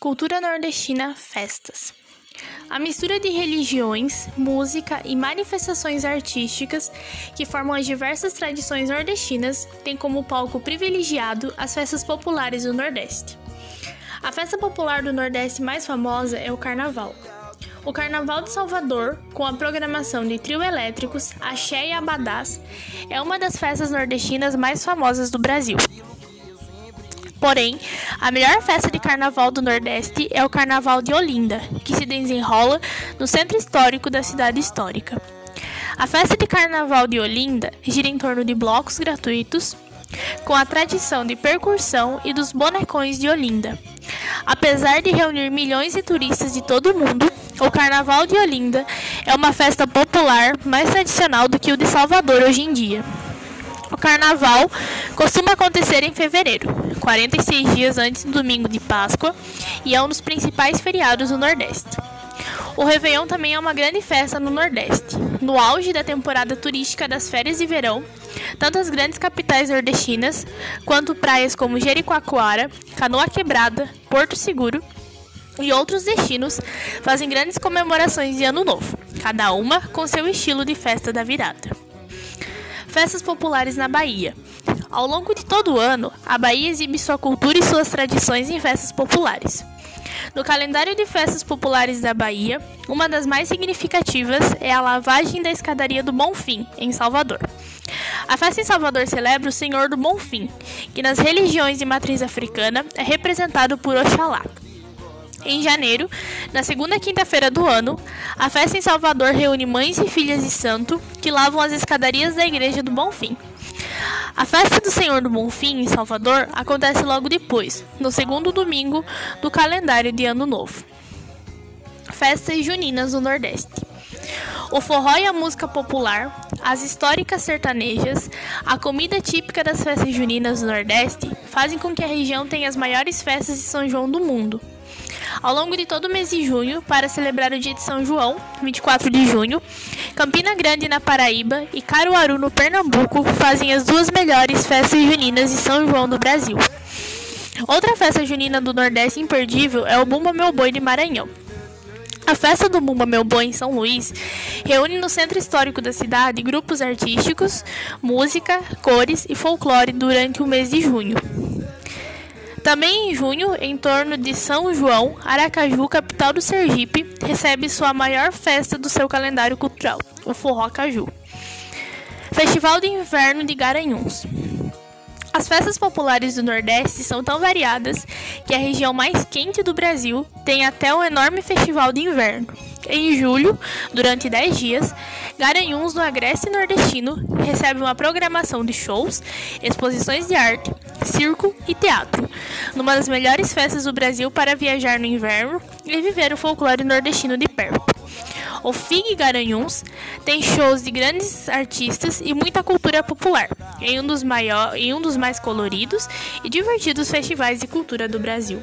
Cultura nordestina Festas. A mistura de religiões, música e manifestações artísticas que formam as diversas tradições nordestinas tem como palco privilegiado as festas populares do Nordeste. A festa popular do Nordeste mais famosa é o Carnaval. O Carnaval de Salvador, com a programação de trio elétricos, axé e abadás, é uma das festas nordestinas mais famosas do Brasil. Porém, a melhor festa de carnaval do Nordeste é o Carnaval de Olinda, que se desenrola no centro histórico da cidade histórica. A festa de carnaval de Olinda gira em torno de blocos gratuitos, com a tradição de percussão e dos bonecões de Olinda. Apesar de reunir milhões de turistas de todo o mundo, o Carnaval de Olinda é uma festa popular mais tradicional do que o de Salvador hoje em dia. O carnaval costuma acontecer em fevereiro, 46 dias antes do domingo de Páscoa, e é um dos principais feriados do Nordeste. O Réveillon também é uma grande festa no Nordeste. No auge da temporada turística das férias de verão, tanto as grandes capitais nordestinas quanto praias como Jericoacoara, Canoa Quebrada, Porto Seguro e outros destinos fazem grandes comemorações de Ano Novo, cada uma com seu estilo de festa da virada. Festas populares na Bahia. Ao longo de todo o ano, a Bahia exibe sua cultura e suas tradições em festas populares. No calendário de festas populares da Bahia, uma das mais significativas é a lavagem da escadaria do Bonfim, em Salvador. A festa em Salvador celebra o Senhor do Bonfim, que nas religiões de matriz africana é representado por Oxalá. Em janeiro, na segunda quinta-feira do ano, a festa em Salvador reúne mães e filhas de santo que lavam as escadarias da igreja do Bonfim. A festa do Senhor do Bonfim em Salvador acontece logo depois, no segundo domingo do calendário de Ano Novo. Festas juninas do Nordeste. O forró e a música popular, as históricas sertanejas, a comida típica das festas juninas do Nordeste fazem com que a região tenha as maiores festas de São João do mundo. Ao longo de todo o mês de junho, para celebrar o dia de São João, 24 de junho, Campina Grande na Paraíba e Caruaru no Pernambuco fazem as duas melhores festas juninas de São João do Brasil. Outra festa junina do Nordeste imperdível é o Bumba Meu Boi de Maranhão. A festa do Bumba Meu Boi em São Luís reúne no centro histórico da cidade grupos artísticos, música, cores e folclore durante o mês de junho. Também em junho, em torno de São João, Aracaju, capital do Sergipe, recebe sua maior festa do seu calendário cultural, o Forró Caju. Festival de Inverno de Garanhuns. As festas populares do Nordeste são tão variadas que a região mais quente do Brasil tem até um enorme festival de inverno. Em julho, durante 10 dias, Garanhuns, no Agreste Nordestino, recebe uma programação de shows, exposições de arte, circo e teatro, numa das melhores festas do Brasil para viajar no inverno e viver o folclore nordestino de perto. O FIG Garanhuns tem shows de grandes artistas e muita cultura popular, em um dos, maior, em um dos mais coloridos e divertidos festivais de cultura do Brasil.